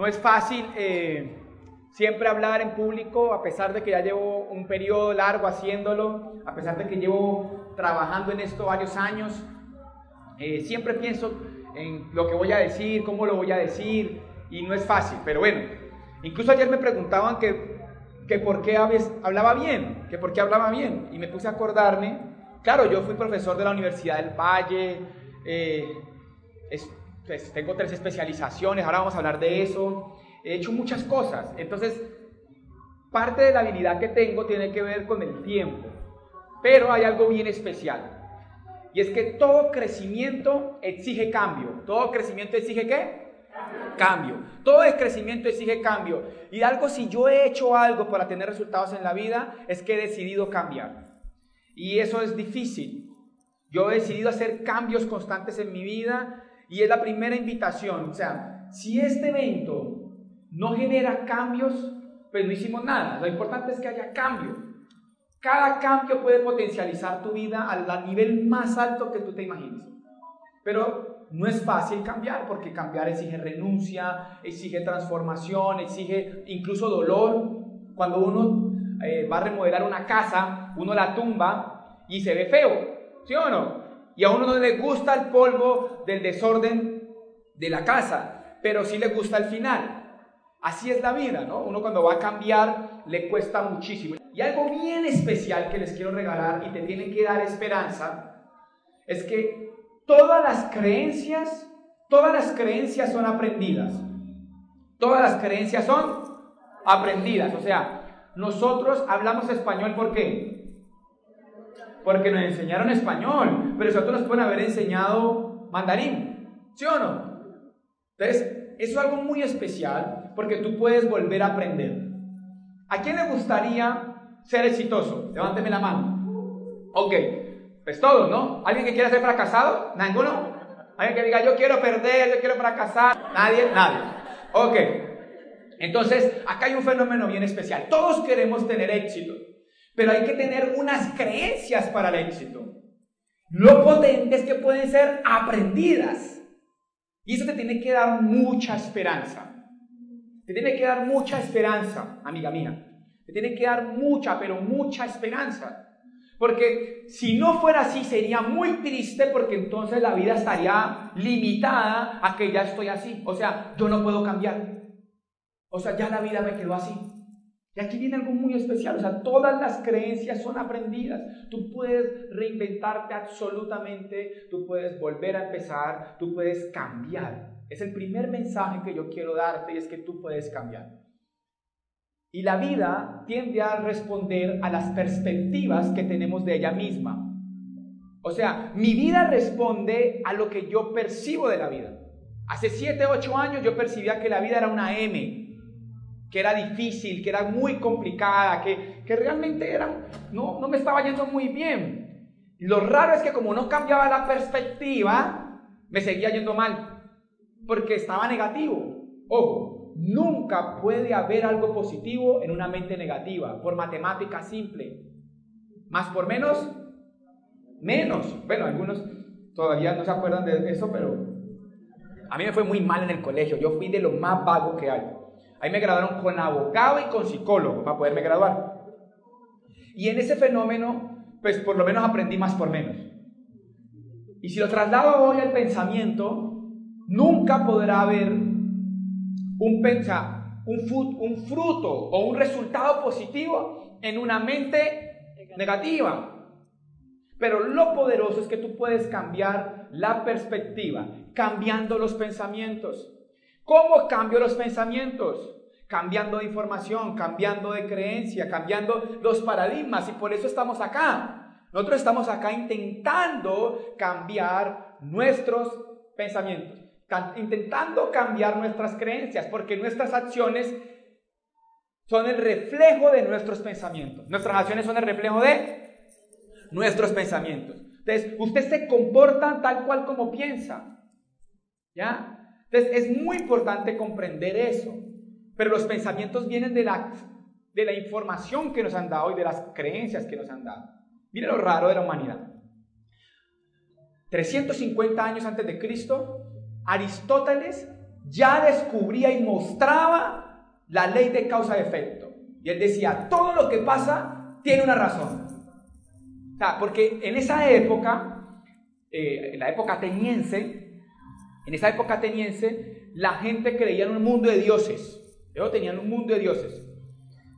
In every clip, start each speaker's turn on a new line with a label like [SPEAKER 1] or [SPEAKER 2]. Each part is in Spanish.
[SPEAKER 1] Eh, no es fácil eh, siempre hablar en público, a pesar de que ya llevo un periodo largo haciéndolo, a pesar de que llevo trabajando en esto varios años. Eh, siempre pienso en lo que voy a decir, cómo lo voy a decir, y no es fácil, pero bueno. Incluso ayer me preguntaban que, que por qué hablaba bien, que por qué hablaba bien, y me puse a acordarme. Claro, yo fui profesor de la Universidad del Valle, pues, tengo tres especializaciones, ahora vamos a hablar de eso. He hecho muchas cosas. Entonces, parte de la habilidad que tengo tiene que ver con el tiempo. Pero hay algo bien especial. Y es que todo crecimiento exige cambio. ¿Todo crecimiento exige qué? Cambio. Todo el crecimiento exige cambio. Y algo, si yo he hecho algo para tener resultados en la vida, es que he decidido cambiar. Y eso es difícil. Yo he decidido hacer cambios constantes en mi vida y es la primera invitación. O sea, si este evento no genera cambios, pues no hicimos nada. Lo importante es que haya cambio. Cada cambio puede potencializar tu vida al nivel más alto que tú te imagines. Pero no es fácil cambiar, porque cambiar exige renuncia, exige transformación, exige incluso dolor. Cuando uno eh, va a remodelar una casa, uno la tumba y se ve feo, ¿sí o no? Y a uno no le gusta el polvo del desorden de la casa, pero sí le gusta el final. Así es la vida, ¿no? Uno cuando va a cambiar le cuesta muchísimo. Y algo bien especial que les quiero regalar y te tiene que dar esperanza es que todas las creencias, todas las creencias son aprendidas. Todas las creencias son aprendidas. O sea, nosotros hablamos español ¿por qué? Porque nos enseñaron español, pero eso nos pueden haber enseñado mandarín, ¿sí o no? Entonces, eso es algo muy especial porque tú puedes volver a aprender. ¿A quién le gustaría ser exitoso? Levánteme la mano. Ok, pues todos, ¿no? ¿Alguien que quiera ser fracasado? ¿Ninguno? ¿Alguien que diga yo quiero perder, yo quiero fracasar? ¿Nadie? Nadie. Ok. Entonces, acá hay un fenómeno bien especial. Todos queremos tener éxito. Pero hay que tener unas creencias para el éxito. Lo potente es que pueden ser aprendidas. Y eso te tiene que dar mucha esperanza. Te tiene que dar mucha esperanza, amiga mía. Te tiene que dar mucha, pero mucha esperanza. Porque si no fuera así sería muy triste porque entonces la vida estaría limitada a que ya estoy así. O sea, yo no puedo cambiar. O sea, ya la vida me quedó así. Y aquí viene algo muy especial, o sea, todas las creencias son aprendidas. Tú puedes reinventarte absolutamente, tú puedes volver a empezar, tú puedes cambiar. Es el primer mensaje que yo quiero darte y es que tú puedes cambiar. Y la vida tiende a responder a las perspectivas que tenemos de ella misma. O sea, mi vida responde a lo que yo percibo de la vida. Hace 7, 8 años yo percibía que la vida era una M, que era difícil, que era muy complicada, que, que realmente era, no, no me estaba yendo muy bien. Lo raro es que como no cambiaba la perspectiva, me seguía yendo mal, porque estaba negativo. Ojo, nunca puede haber algo positivo en una mente negativa, por matemática simple. Más por menos, menos. Bueno, algunos todavía no se acuerdan de eso, pero a mí me fue muy mal en el colegio. Yo fui de lo más vago que hay. Ahí me graduaron con abogado y con psicólogo para poderme graduar. Y en ese fenómeno, pues por lo menos aprendí más por menos. Y si lo traslado hoy al pensamiento, nunca podrá haber un, pensa, un, fruto o un resultado positivo en una mente negativa. Pero lo poderoso es que tú puedes cambiar la perspectiva, cambiando los pensamientos. ¿Cómo cambio los pensamientos? Cambiando de información, cambiando de creencia, cambiando los paradigmas. Y por eso estamos acá. Nosotros estamos acá intentando cambiar nuestros pensamientos, intentando cambiar nuestras creencias, porque nuestras acciones son el reflejo de nuestros pensamientos. Nuestras acciones son el reflejo de nuestros pensamientos. Entonces, usted se comporta tal cual como piensa. ¿Ya? Entonces es muy importante comprender eso. Pero los pensamientos vienen de la, de la información que nos han dado y de las creencias que nos han dado. Mire lo raro de la humanidad. 350 años antes de Cristo, Aristóteles ya descubría y mostraba la ley de causa y él decía, todo lo que pasa tiene una razón. Porque en esa época, eh, en la época ateniense, en esa época ateniense, la gente creía en un mundo de dioses. Ellos tenían un mundo de dioses.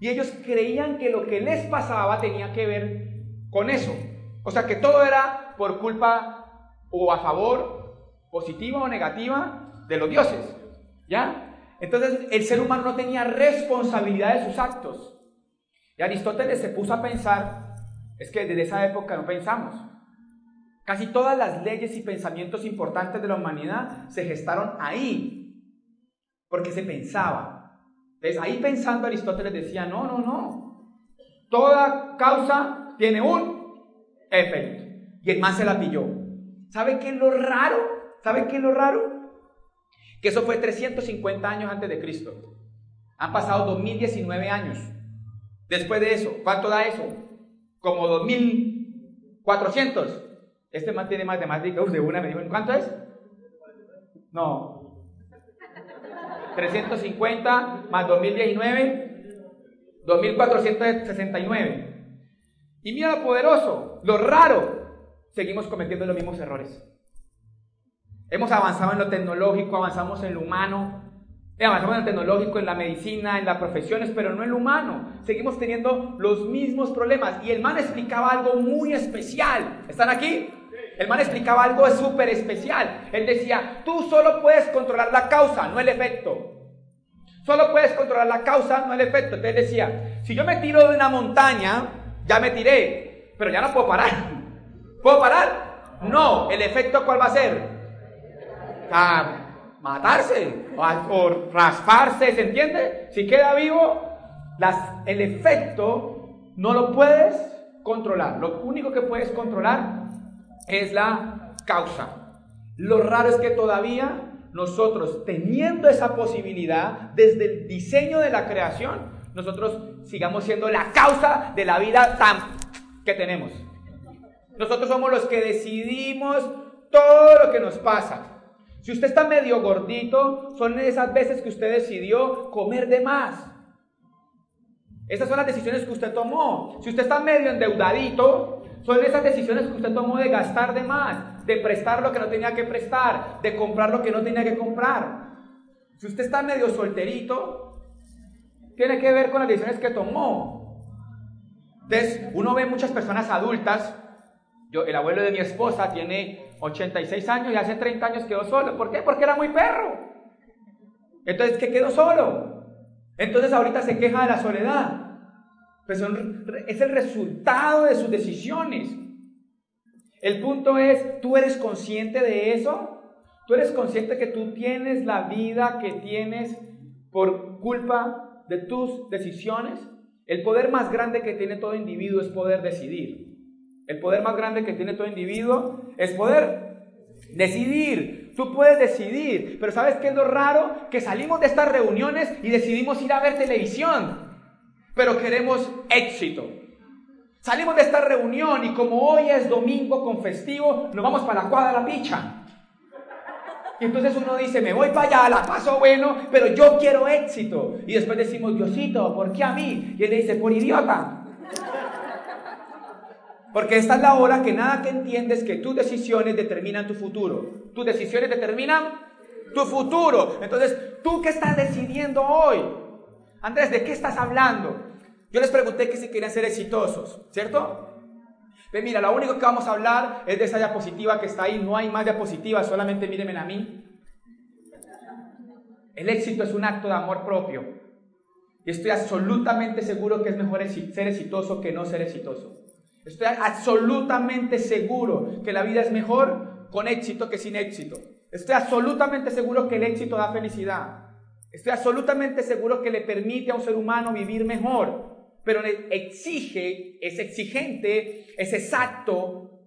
[SPEAKER 1] Y ellos creían que lo que les pasaba tenía que ver con eso. O sea, que todo era por culpa o a favor, positiva o negativa, de los dioses. ¿Ya? Entonces, el ser humano no tenía responsabilidad de sus actos. Y Aristóteles se puso a pensar, es que desde esa época no pensamos. Casi todas las leyes y pensamientos importantes de la humanidad se gestaron ahí, porque se pensaba. Entonces, ahí pensando Aristóteles decía, no, no, no. Toda causa tiene un efecto. Y el más se la pilló. ¿Sabe qué es lo raro? ¿Sabe qué es lo raro? Que eso fue 350 años antes de Cristo. Han pasado 2019 años. Después de eso, ¿cuánto da eso? Como 2400. Este man tiene más de más de una, me dijo, ¿cuánto es? No. 350 más 2019, 2469. Y mira lo poderoso, lo raro, seguimos cometiendo los mismos errores. Hemos avanzado en lo tecnológico, avanzamos en lo humano, avanzamos en lo tecnológico, en la medicina, en las profesiones, pero no en lo humano. Seguimos teniendo los mismos problemas. Y el man explicaba algo muy especial. ¿Están aquí? El man explicaba algo súper especial. Él decía, tú solo puedes controlar la causa, no el efecto. Solo puedes controlar la causa, no el efecto. Entonces decía, si yo me tiro de una montaña, ya me tiré, pero ya no puedo parar. ¿Puedo parar? No, el efecto cuál va a ser? a matarse o, rasparse, ¿se entiende? Si queda vivo, el efecto no lo puedes controlar. Lo único que puedes controlar es la causa. Lo raro es que todavía nosotros, teniendo esa posibilidad desde el diseño de la creación, nosotros sigamos siendo la causa de la vida tan que tenemos. Nosotros somos los que decidimos todo lo que nos pasa. Si usted está medio gordito, son esas veces que usted decidió comer de más. Esas son las decisiones que usted tomó. Si usted está medio endeudadito, son esas decisiones que usted tomó de gastar de más, de prestar lo que no tenía que prestar, de comprar lo que no tenía que comprar. Si usted está medio solterito, tiene que ver con las decisiones que tomó. Entonces, uno ve muchas personas adultas. Yo, el abuelo de mi esposa tiene 86 años y hace 30 años quedó solo. ¿Por qué? Porque era muy perro. Entonces, ¿qué quedó solo? Entonces ahorita se queja de la soledad. Pues es el resultado de sus decisiones. El punto es, ¿tú eres consciente de eso? ¿Tú eres consciente que tú tienes la vida que tienes por culpa de tus decisiones? El poder más grande que tiene todo individuo es poder decidir. El poder más grande que tiene todo individuo es poder decidir. Tú puedes decidir, pero ¿sabes qué es lo raro? Que salimos de estas reuniones y decidimos ir a ver televisión, pero queremos éxito. Salimos de esta reunión y como hoy es domingo con festivo, nos vamos para la cuadra la picha. Y entonces uno dice, me voy para allá, la paso bueno, pero yo quiero éxito. Y después decimos, Diosito, ¿por qué a mí? Y él le dice, por idiota. Porque esta es la hora que nada que entiendes que tus decisiones determinan tu futuro. Tus decisiones determinan tu futuro. Entonces, ¿tú qué estás decidiendo hoy? Andrés, ¿de qué estás hablando? Yo les pregunté que si querían ser exitosos, ¿cierto? Ve, mira, lo único que vamos a hablar es de esa diapositiva que está ahí. No hay más diapositivas, solamente mírenme a mí. El éxito es un acto de amor propio. Y estoy absolutamente seguro que es mejor ser exitoso que no ser exitoso. Estoy absolutamente seguro que la vida es mejor con éxito que sin éxito. Estoy absolutamente seguro que el éxito da felicidad. Estoy absolutamente seguro que le permite a un ser humano vivir mejor. Pero exige, es exigente, es exacto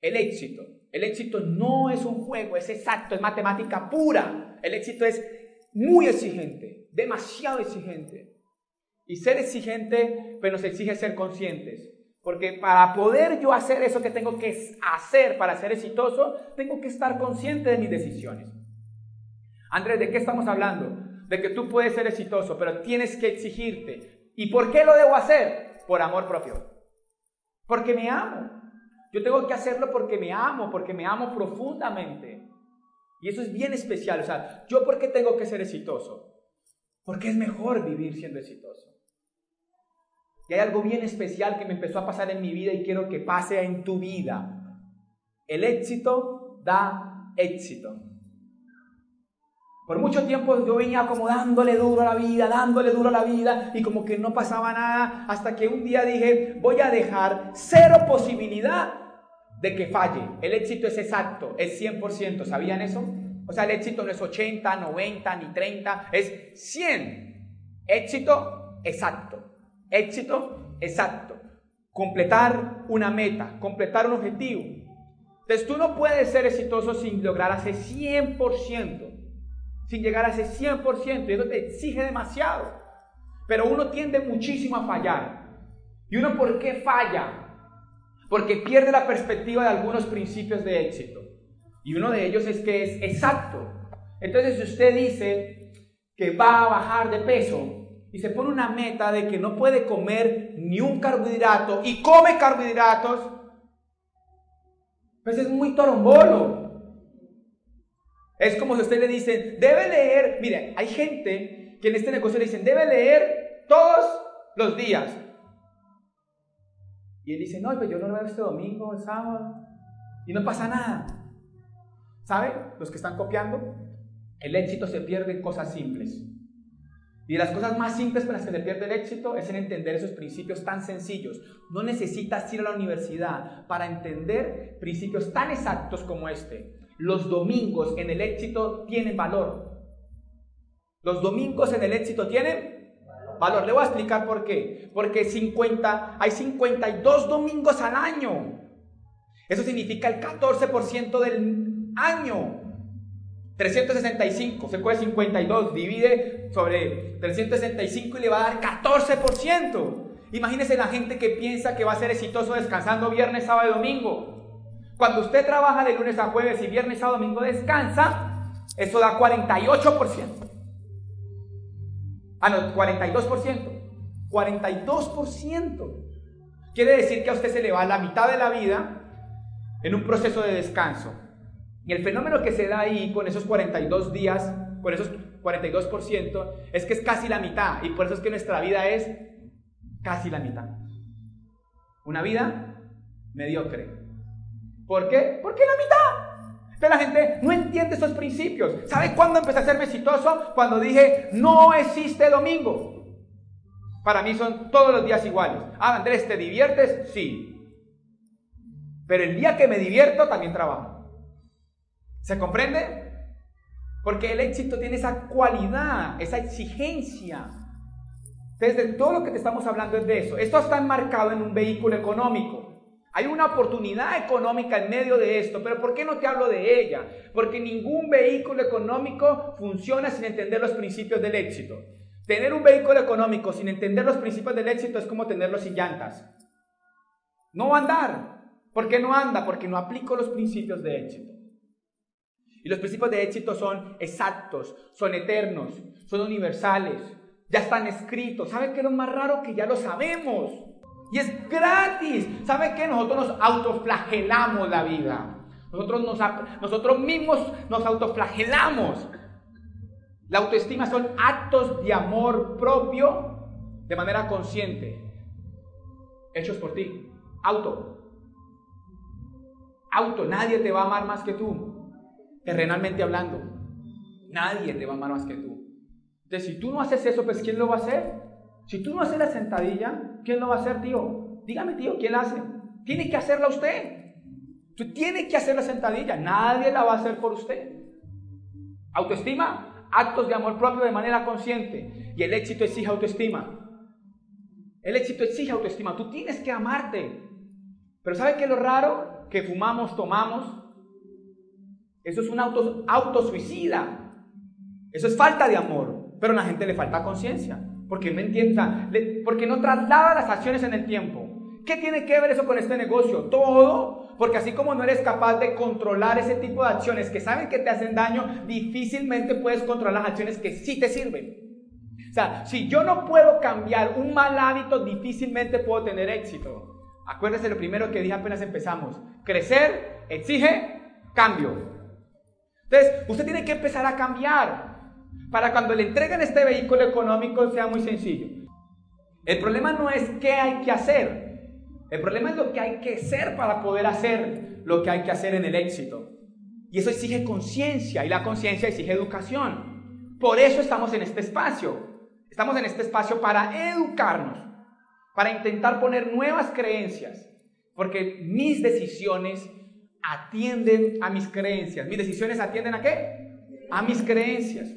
[SPEAKER 1] el éxito. El éxito no es un juego, es exacto, es matemática pura. El éxito es muy exigente, demasiado exigente. Y ser exigente, pues nos exige ser conscientes. Porque para poder yo hacer eso que tengo que hacer para ser exitoso, tengo que estar consciente de mis decisiones. Andrés, ¿de qué estamos hablando? De que tú puedes ser exitoso, pero tienes que exigirte. ¿Y por qué lo debo hacer? Por amor propio. Porque me amo. Yo tengo que hacerlo porque me amo, porque me amo profundamente. Y eso es bien especial. O sea, ¿yo por qué tengo que ser exitoso? Porque es mejor vivir siendo exitoso. Y hay algo bien especial que me empezó a pasar en mi vida y quiero que pase en tu vida. El éxito da éxito. Por mucho tiempo yo venía como dándole duro a la vida, dándole duro a la vida y como que no pasaba nada hasta que un día dije, voy a dejar cero posibilidad de que falle. El éxito es exacto, es 100%. ¿Sabían eso? O sea, el éxito no es 80, 90 ni 30, es 100. Éxito exacto. Éxito exacto. Completar una meta, completar un objetivo. Entonces tú no puedes ser exitoso sin lograr ese 100% sin llegar a ese 100%, y eso te exige demasiado. Pero uno tiende muchísimo a fallar. ¿Y uno por qué falla? Porque pierde la perspectiva de algunos principios de éxito. Y uno de ellos es que es exacto. Entonces, si usted dice que va a bajar de peso y se pone una meta de que no puede comer ni un carbohidrato y come carbohidratos, pues es muy torombolo. Es como si usted le dice, debe leer, mire, hay gente que en este negocio le dicen, debe leer todos los días. Y él dice, no, pues yo no lo veo este domingo, el sábado, y no pasa nada. ¿Sabe? Los que están copiando, el éxito se pierde en cosas simples. Y las cosas más simples con las que se pierde el éxito es en entender esos principios tan sencillos. No necesitas ir a la universidad para entender principios tan exactos como este. Los domingos en el éxito tienen valor. Los domingos en el éxito tienen valor. Le voy a explicar por qué. Porque 50, hay 52 domingos al año. Eso significa el 14% del año. 365, se puede 52, divide sobre 365 y le va a dar 14%. Imagínese la gente que piensa que va a ser exitoso descansando viernes, sábado y domingo. Cuando usted trabaja de lunes a jueves y viernes a domingo descansa, eso da 48%. Ah, no, 42%. 42%. Quiere decir que a usted se le va la mitad de la vida en un proceso de descanso. Y el fenómeno que se da ahí con esos 42 días, con esos 42%, es que es casi la mitad. Y por eso es que nuestra vida es casi la mitad. Una vida mediocre. ¿Por qué? Porque la mitad. Pero la gente no entiende esos principios. ¿Sabe cuándo empecé a ser exitoso? Cuando dije, no existe domingo. Para mí son todos los días iguales. Ah, Andrés, ¿te diviertes? Sí. Pero el día que me divierto también trabajo. ¿Se comprende? Porque el éxito tiene esa cualidad, esa exigencia. Desde todo lo que te estamos hablando es de eso. Esto está enmarcado en un vehículo económico. Hay una oportunidad económica en medio de esto, pero ¿por qué no te hablo de ella? Porque ningún vehículo económico funciona sin entender los principios del éxito. Tener un vehículo económico sin entender los principios del éxito es como tenerlo sin llantas. No va a andar. ¿Por qué no anda? Porque no aplico los principios de éxito. Y los principios de éxito son exactos, son eternos, son universales, ya están escritos. ¿Sabe qué es lo más raro? Que ya lo sabemos. Y es gratis. ¿Sabe qué? Nosotros nos autoflagelamos la vida. Nosotros, nos, nosotros mismos nos autoflagelamos. La autoestima son actos de amor propio de manera consciente. Hechos por ti. Auto. Auto. Nadie te va a amar más que tú. Terrenalmente hablando. Nadie te va a amar más que tú. Entonces, si tú no haces eso, pues ¿quién lo va a hacer? Si tú no haces la sentadilla, ¿quién lo va a hacer, tío? Dígame, tío, ¿quién hace? Tiene que hacerla usted. Tú tienes que hacer la sentadilla. Nadie la va a hacer por usted. Autoestima, actos de amor propio de manera consciente. Y el éxito exige autoestima. El éxito exige autoestima. Tú tienes que amarte. Pero ¿sabe qué es lo raro? Que fumamos, tomamos. Eso es un auto, autosuicida. Eso es falta de amor. Pero a la gente le falta conciencia. Porque no entiende, porque no traslada las acciones en el tiempo. ¿Qué tiene que ver eso con este negocio? Todo Porque así como no eres capaz de controlar ese tipo de acciones que saben que te hacen daño, difícilmente puedes controlar las acciones que sí te sirven. O sea, si yo no puedo cambiar un mal hábito, difícilmente puedo tener éxito. Acuérdese lo primero que dije apenas empezamos. Crecer exige cambio. Entonces, usted tiene que empezar a cambiar para cuando le entreguen este vehículo económico sea muy sencillo. El problema no es qué hay que hacer. El problema es lo que hay que ser para poder hacer lo que hay que hacer en el éxito. Y eso exige conciencia y la conciencia exige educación. Por eso estamos en este espacio. Estamos en este espacio para educarnos, para intentar poner nuevas creencias, porque mis decisiones atienden a mis creencias. ¿Mis decisiones atienden a qué? A mis creencias.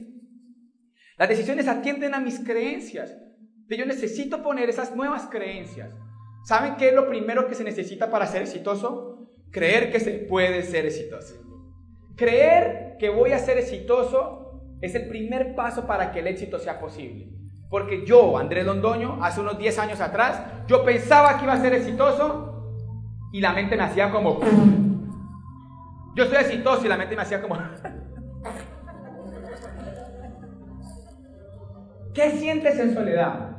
[SPEAKER 1] Las decisiones atienden a mis creencias. Yo necesito poner esas nuevas creencias. ¿Saben qué es lo primero que se necesita para ser exitoso? Creer que se puede ser exitoso. Creer que voy a ser exitoso es el primer paso para que el éxito sea posible. Porque yo, Andrés Londoño, hace unos 10 años atrás, yo pensaba que iba a ser exitoso y la mente me hacía como... Yo soy exitoso y la mente me hacía como... ¿Qué sientes en soledad?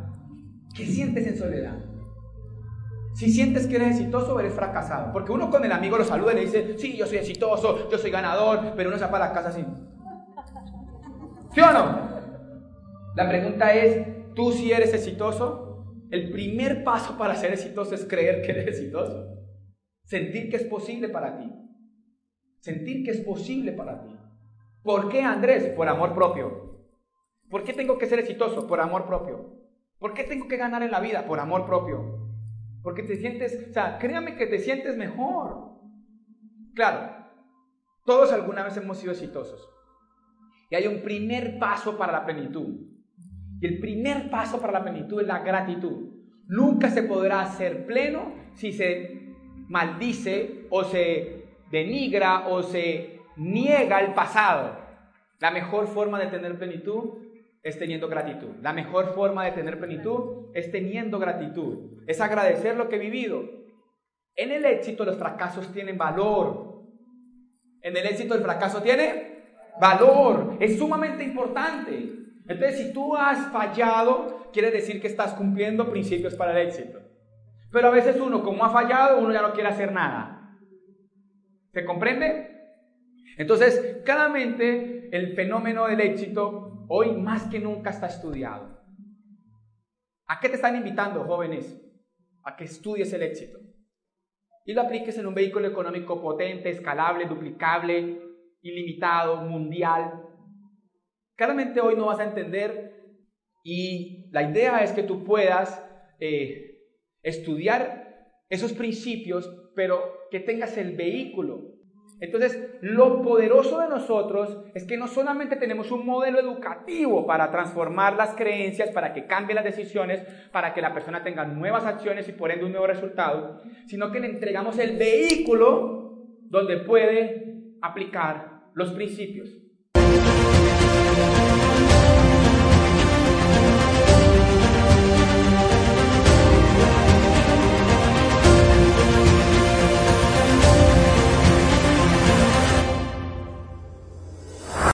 [SPEAKER 1] ¿Qué sientes en soledad? Si sientes que eres exitoso eres fracasado. Porque uno con el amigo lo saluda y le dice, sí, yo soy exitoso, yo soy ganador, pero uno se va para la casa así. ¿Sí o no? La pregunta es, ¿tú si eres exitoso? El primer paso para ser exitoso es creer que eres exitoso. Sentir que es posible para ti. Sentir que es posible para ti. ¿Por qué, Andrés? Por amor propio. ¿Por qué tengo que ser exitoso? Por amor propio. ¿Por qué tengo que ganar en la vida? Por amor propio. Porque te sientes, o sea, créame que te sientes mejor. Claro, todos alguna vez hemos sido exitosos. Y hay un primer paso para la plenitud. Y el primer paso para la plenitud es la gratitud. Nunca se podrá ser pleno si se maldice o se denigra o se niega el pasado. La mejor forma de tener plenitud es teniendo gratitud. La mejor forma de tener plenitud es teniendo gratitud. Es agradecer lo que he vivido. En el éxito los fracasos tienen valor. En el éxito el fracaso tiene valor. Es sumamente importante. Entonces, si tú has fallado, quiere decir que estás cumpliendo principios para el éxito. Pero a veces uno, como ha fallado, uno ya no quiere hacer nada. ¿Se comprende? Entonces, claramente el fenómeno del éxito hoy más que nunca está estudiado. ¿A qué te están invitando, jóvenes? A que estudies el éxito. Y lo apliques en un vehículo económico potente, escalable, duplicable, ilimitado, mundial, Claramente hoy no vas a entender y la idea es que tú puedas eh, estudiar esos principios, pero que tengas el vehículo. Entonces, lo poderoso de nosotros es que no solamente tenemos un modelo educativo para transformar las creencias, para que cambien las decisiones, para que la persona tenga nuevas acciones y por ende un nuevo resultado, sino que le entregamos el vehículo donde puede aplicar los principios.